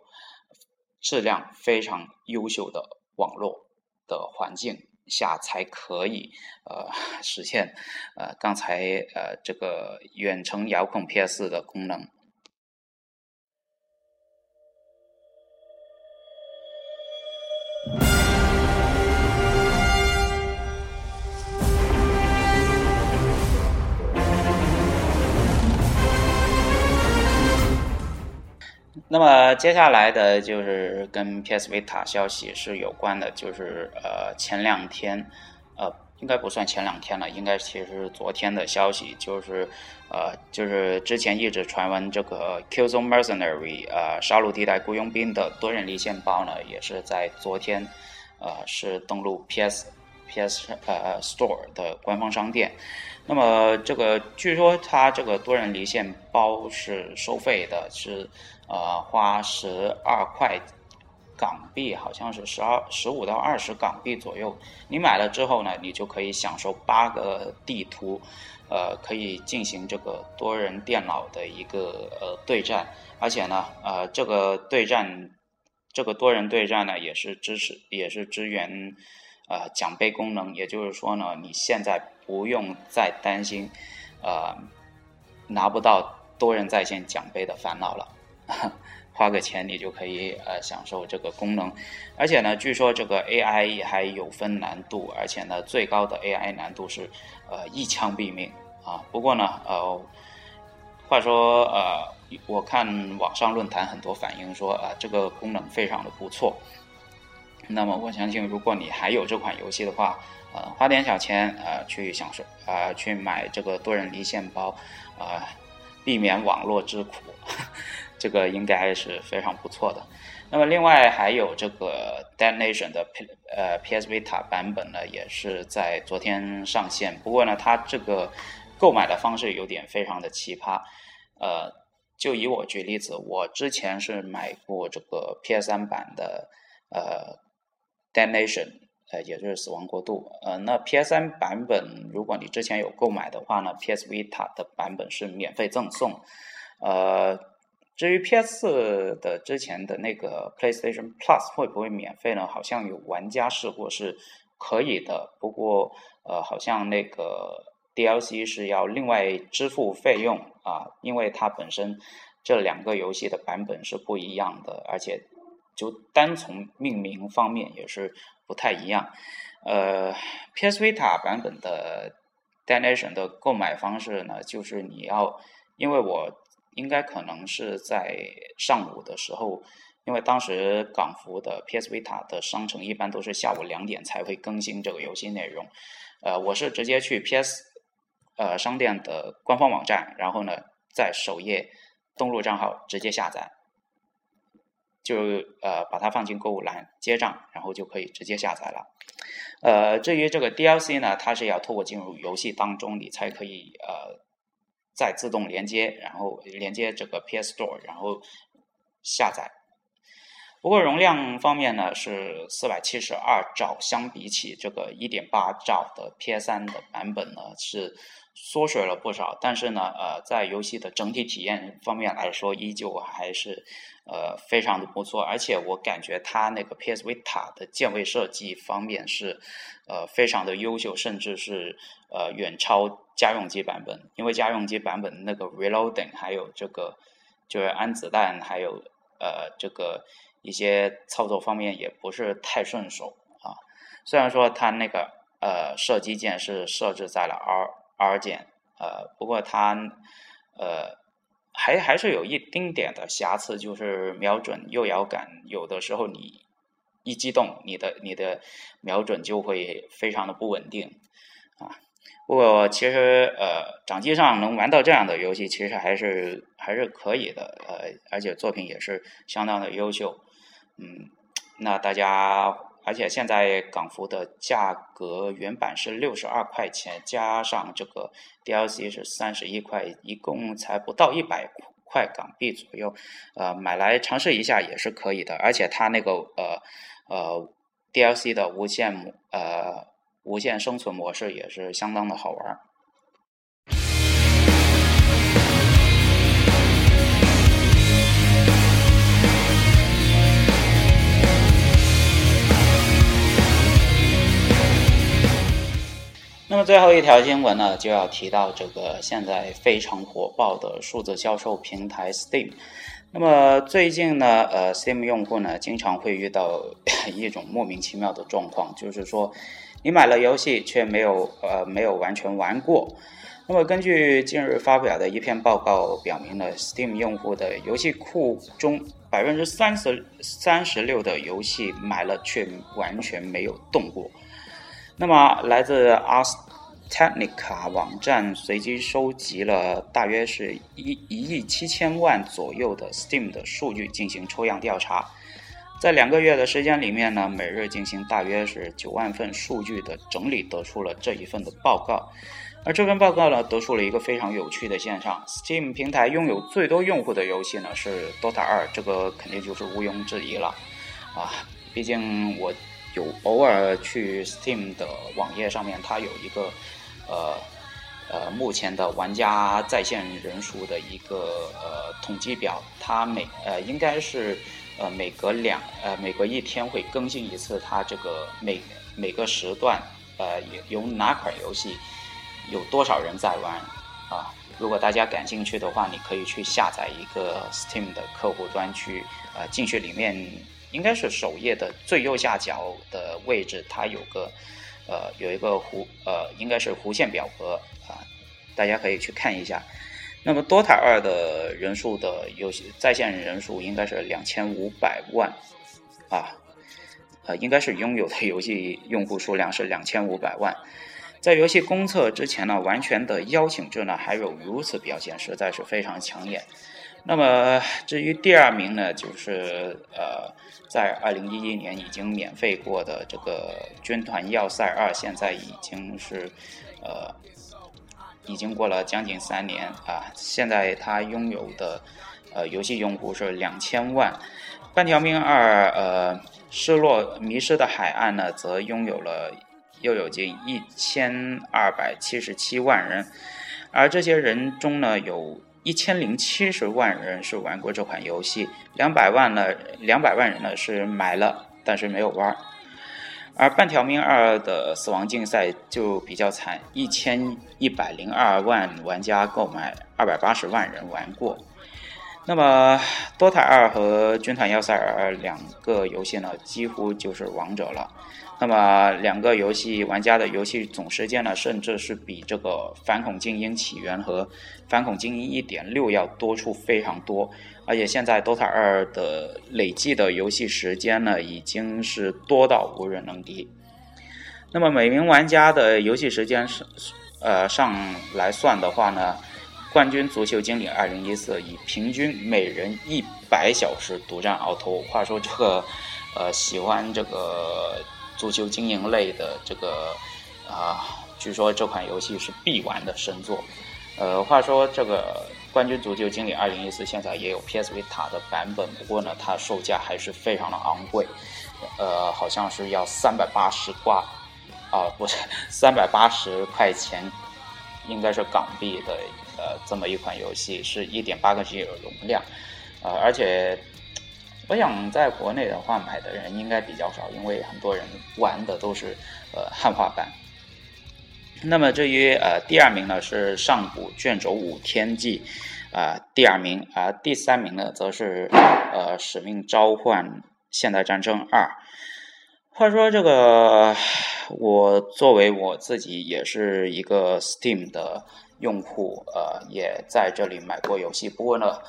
质量非常优秀的网络。的环境下才可以呃实现呃刚才呃这个远程遥控 PS 的功能。那么接下来的就是跟 PS Vita 消息是有关的，就是呃前两天，呃应该不算前两天了，应该其实是昨天的消息，就是呃就是之前一直传闻这个 Killzone Mercenary 呃杀戮地带雇佣兵的多人离线包呢，也是在昨天呃是登录 PS PS 呃 Store 的官方商店。那么这个据说它这个多人离线包是收费的，是。呃，花十二块港币，好像是十二十五到二十港币左右。你买了之后呢，你就可以享受八个地图，呃，可以进行这个多人电脑的一个呃对战。而且呢，呃，这个对战，这个多人对战呢，也是支持，也是支援呃奖杯功能，也就是说呢，你现在不用再担心呃拿不到多人在线奖杯的烦恼了。花个钱你就可以呃享受这个功能，而且呢，据说这个 AI 还有分难度，而且呢，最高的 AI 难度是呃一枪毙命啊。不过呢，呃，话说呃，我看网上论坛很多反映说啊，这个功能非常的不错。那么我相信，如果你还有这款游戏的话，呃，花点小钱呃去享受啊，去买这个多人离线包啊，避免网络之苦。这个应该是非常不错的。那么另外还有这个 Dead Nation 的 P 呃 PS Vita 版本呢，也是在昨天上线。不过呢，它这个购买的方式有点非常的奇葩。呃，就以我举例子，我之前是买过这个 PS 三版的呃 Dead Nation，呃，也就是死亡国度。呃，那 PS 三版本如果你之前有购买的话呢，PS Vita 的版本是免费赠送。呃。至于 PS 的之前的那个 PlayStation Plus 会不会免费呢？好像有玩家试过是可以的，不过呃，好像那个 DLC 是要另外支付费用啊，因为它本身这两个游戏的版本是不一样的，而且就单从命名方面也是不太一样。呃，PS Vita 版本的 d a n a t i o n 的购买方式呢，就是你要，因为我。应该可能是在上午的时候，因为当时港服的 PS Vita 的商城一般都是下午两点才会更新这个游戏内容。呃，我是直接去 PS 呃商店的官方网站，然后呢在首页登录账号直接下载，就呃把它放进购物栏结账，然后就可以直接下载了。呃，至于这个 DLC 呢，它是要透过进入游戏当中，你才可以呃。再自动连接，然后连接这个 PS Store，然后下载。不过容量方面呢，是四百七十二兆，相比起这个一点八兆的 PS 三的版本呢，是缩水了不少。但是呢，呃，在游戏的整体体验方面来说，依旧还是呃非常的不错。而且我感觉它那个 PS Vita 的键位设计方面是呃非常的优秀，甚至是呃远超。家用机版本，因为家用机版本那个 reloading 还有这个就是安子弹，还有呃这个一些操作方面也不是太顺手啊。虽然说它那个呃射击键是设置在了 R R 键，呃，不过它呃还还是有一丁点的瑕疵，就是瞄准右摇杆有的时候你一激动，你的你的瞄准就会非常的不稳定啊。不过其实呃，掌机上能玩到这样的游戏，其实还是还是可以的，呃，而且作品也是相当的优秀，嗯，那大家，而且现在港服的价格原版是六十二块钱，加上这个 DLC 是三十一块，一共才不到一百块港币左右，呃，买来尝试一下也是可以的，而且它那个呃呃 DLC 的无限呃。无限生存模式也是相当的好玩。那么最后一条新闻呢，就要提到这个现在非常火爆的数字销售平台 Steam。那么最近呢，呃，Steam 用户呢经常会遇到 一种莫名其妙的状况，就是说。你买了游戏却没有呃没有完全玩过，那么根据近日发表的一篇报告表明呢，Steam 用户的游戏库中百分之三十三十六的游戏买了却完全没有动过。那么来自 Ars Technica 网站随机收集了大约是一一亿七千万左右的 Steam 的数据进行抽样调查。在两个月的时间里面呢，每日进行大约是九万份数据的整理，得出了这一份的报告。而这份报告呢，得出了一个非常有趣的现象：Steam 平台拥有最多用户的游戏呢是 Dota 二，这个肯定就是毋庸置疑了。啊，毕竟我有偶尔去 Steam 的网页上面，它有一个呃呃目前的玩家在线人数的一个呃统计表，它每呃应该是。呃每隔两呃每隔一天会更新一次，它这个每每个时段呃有有哪款游戏有多少人在玩啊？如果大家感兴趣的话，你可以去下载一个 Steam 的客户端去呃进去里面应该是首页的最右下角的位置，它有个呃有一个弧呃应该是弧线表格啊，大家可以去看一下。那么 DOTA 二的人数的游戏在线人数应该是两千五百万，啊，呃，应该是拥有的游戏用户数量是两千五百万。在游戏公测之前呢，完全的邀请制呢还有如此表现，实在是非常抢眼。那么至于第二名呢，就是呃，在二零一一年已经免费过的这个军团要塞二，现在已经是呃。已经过了将近三年啊！现在它拥有的呃游戏用户是两千万，《半条命二》呃失落迷失的海岸呢，则拥有了又有近一千二百七十七万人，而这些人中呢，有一千零七十万人是玩过这款游戏，两百万呢，两百万人呢是买了但是没有玩。而半条命二的死亡竞赛就比较惨，一千一百零二万玩家购买，二百八十万人玩过。那么，DOTA 二和军团要塞二两个游戏呢，几乎就是王者了。那么，两个游戏玩家的游戏总时间呢，甚至是比这个反恐精英起源和反恐精英一点六要多出非常多。而且现在 DOTA 二的累计的游戏时间呢，已经是多到无人能敌。那么每名玩家的游戏时间是，呃上来算的话呢，冠军足球经理二零一四以平均每人一百小时独占鳌头。话说这个，呃，喜欢这个足球经营类的这个啊，据说这款游戏是必玩的神作。呃，话说这个。冠军足球经理二零一四现在也有 PS Vita 的版本，不过呢，它售价还是非常的昂贵，呃，好像是要三百八十挂，啊，不是三百八十块钱，应该是港币的，呃，这么一款游戏，是一点八个 G 的容量，呃，而且我想在国内的话买的人应该比较少，因为很多人玩的都是呃汉化版。那么至于呃第二名呢是上古卷轴五天际，啊第二名，而第三名呢则是呃使命召唤现代战争二。话说这个我作为我自己也是一个 Steam 的用户，呃也在这里买过游戏。不过呢，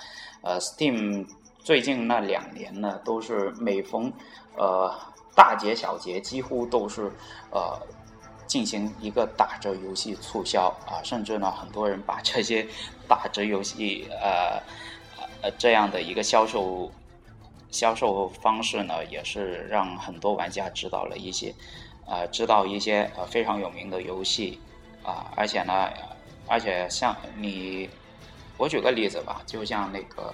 呃 Steam 最近那两年呢都是每逢呃大节小节几乎都是呃。进行一个打折游戏促销啊，甚至呢，很多人把这些打折游戏呃呃这样的一个销售销售方式呢，也是让很多玩家知道了一些呃知道一些呃非常有名的游戏啊，而且呢，而且像你，我举个例子吧，就像那个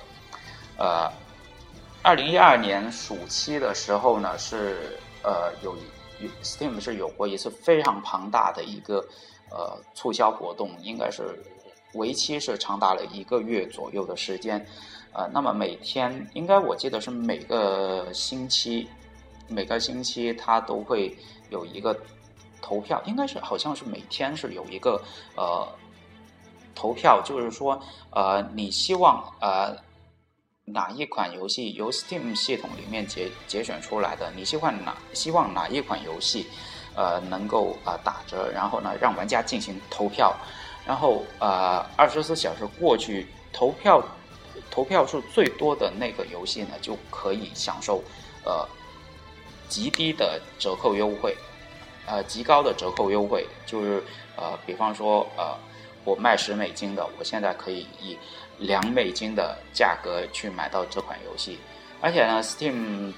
呃，二零一二年暑期的时候呢，是呃有。Steam 是有过一次非常庞大的一个呃促销活动，应该是为期是长达了一个月左右的时间，呃，那么每天应该我记得是每个星期每个星期它都会有一个投票，应该是好像是每天是有一个呃投票，就是说呃你希望呃。哪一款游戏由 Steam 系统里面节节选出来的？你希望哪希望哪一款游戏，呃，能够啊打折？然后呢，让玩家进行投票，然后呃，二十四小时过去，投票投票数最多的那个游戏呢，就可以享受呃极低的折扣优惠，呃极高的折扣优惠，就是呃，比方说呃，我卖十美金的，我现在可以以。两美金的价格去买到这款游戏，而且呢，Steam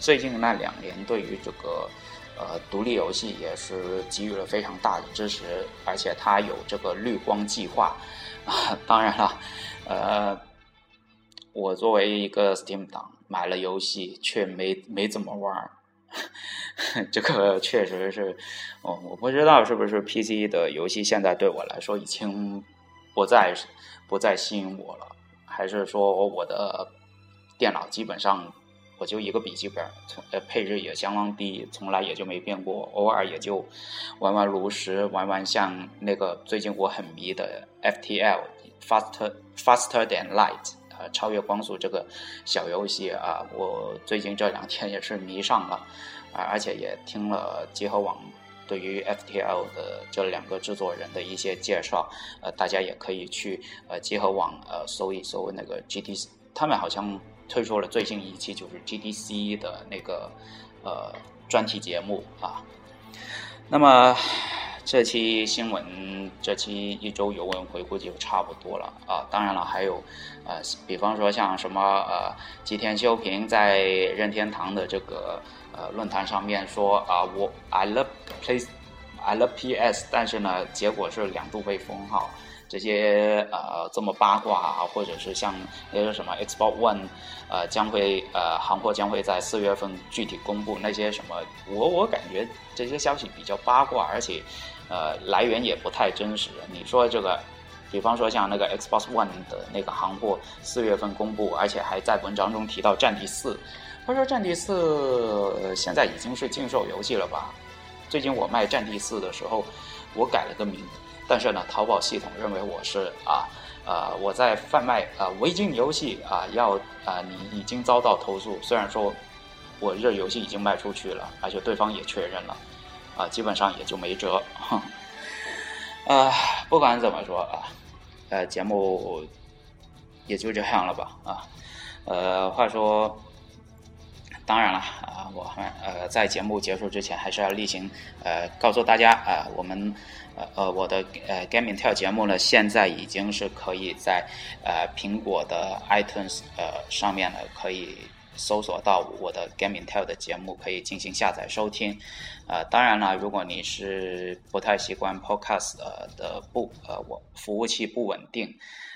最近那两年对于这个呃独立游戏也是给予了非常大的支持，而且它有这个绿光计划啊。当然了，呃，我作为一个 Steam 党，买了游戏却没没怎么玩，这个确实是，哦，我不知道是不是 PC 的游戏现在对我来说已经不再。不再吸引我了，还是说我的电脑基本上我就一个笔记本，从呃配置也相当低，从来也就没变过，偶尔也就玩玩炉石，玩玩像那个最近我很迷的 FTL Faster Faster than Light 啊，超越光速这个小游戏啊，我最近这两天也是迷上了啊，而且也听了集合网对于 FTL 的这两个制作人的一些介绍，呃，大家也可以去呃集合网呃搜一搜那个 GDC，他们好像。推出了最新一期，就是 GDC 的那个呃专题节目啊。那么这期新闻，这期一周游文回顾就差不多了啊。当然了，还有呃，比方说像什么呃，吉田修平在任天堂的这个呃论坛上面说啊，我 I love place，I love PS，但是呢，结果是两度被封号。这些呃这么八卦啊，或者是像那些什么 Xbox One，呃将会呃行货将会在四月份具体公布那些什么，我我感觉这些消息比较八卦，而且呃来源也不太真实。你说这个，比方说像那个 Xbox One 的那个行货四月份公布，而且还在文章中提到《战地四》，他说《战地四》现在已经是禁售游戏了吧？最近我卖《战地四》的时候，我改了个名。但是呢，淘宝系统认为我是啊，呃，我在贩卖啊违禁游戏啊，要啊你已经遭到投诉。虽然说我这游戏已经卖出去了，而且对方也确认了，啊，基本上也就没辙。啊，不管怎么说啊，呃，节目也就这样了吧啊。呃，话说，当然了啊，我们呃在节目结束之前还是要例行呃告诉大家啊，我们。呃我的呃 Gaming 跳节目呢，现在已经是可以在呃苹果的 iTunes 呃上面呢，可以搜索到我的 Gaming 跳的节目，可以进行下载收听。呃，当然了，如果你是不太习惯 Podcast 的不呃我服务器不稳定，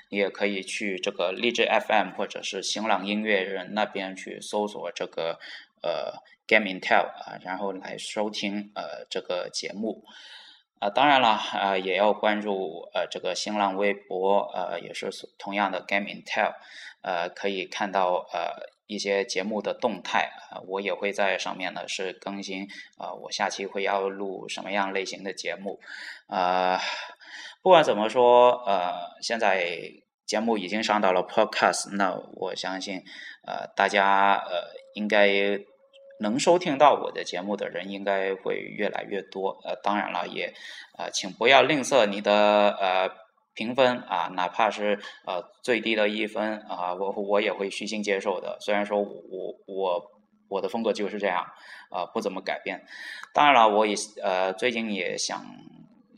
你也可以去这个荔枝 FM 或者是新浪音乐人那边去搜索这个呃 Gaming 跳啊，然后来收听呃这个节目。啊，当然了，呃，也要关注呃这个新浪微博，呃，也是同样的 Game Intel，呃，可以看到呃一些节目的动态，啊，我也会在上面呢是更新，啊，我下期会要录什么样类型的节目，啊，不管怎么说，呃，现在节目已经上到了 Podcast，那我相信，呃，大家呃应该。能收听到我的节目的人应该会越来越多，呃，当然了，也，呃，请不要吝啬你的呃评分啊，哪怕是呃最低的一分啊，我我也会虚心接受的。虽然说我我我的风格就是这样，啊，不怎么改变。当然了，我也呃最近也想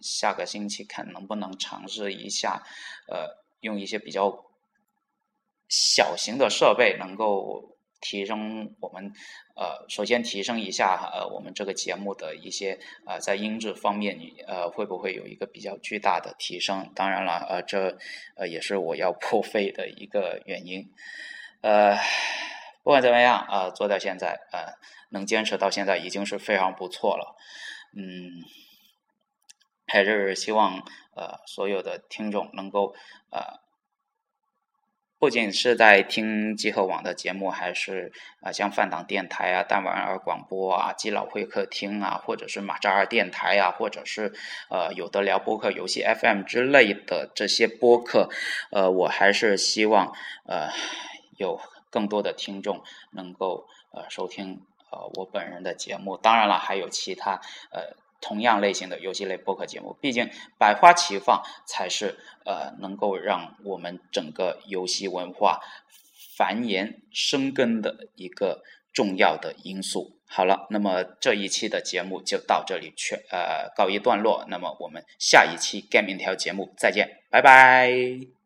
下个星期看能不能尝试一下，呃，用一些比较小型的设备能够。提升我们呃，首先提升一下呃，我们这个节目的一些呃，在音质方面，呃会不会有一个比较巨大的提升？当然了，呃，这呃也是我要破费的一个原因。呃，不管怎么样啊，做到现在呃，能坚持到现在已经是非常不错了。嗯，还是希望呃所有的听众能够呃。不仅是在听集合网的节目，还是啊像饭档电台啊、弹丸儿广播啊、基佬会客厅啊，或者是马扎尔电台啊，或者是呃有的聊播客、游戏 FM 之类的这些播客，呃，我还是希望呃有更多的听众能够呃收听呃我本人的节目。当然了，还有其他呃。同样类型的游戏类播客节目，毕竟百花齐放才是呃能够让我们整个游戏文化繁衍生根的一个重要的因素。好了，那么这一期的节目就到这里全呃告一段落。那么我们下一期 Game 条节目再见，拜拜。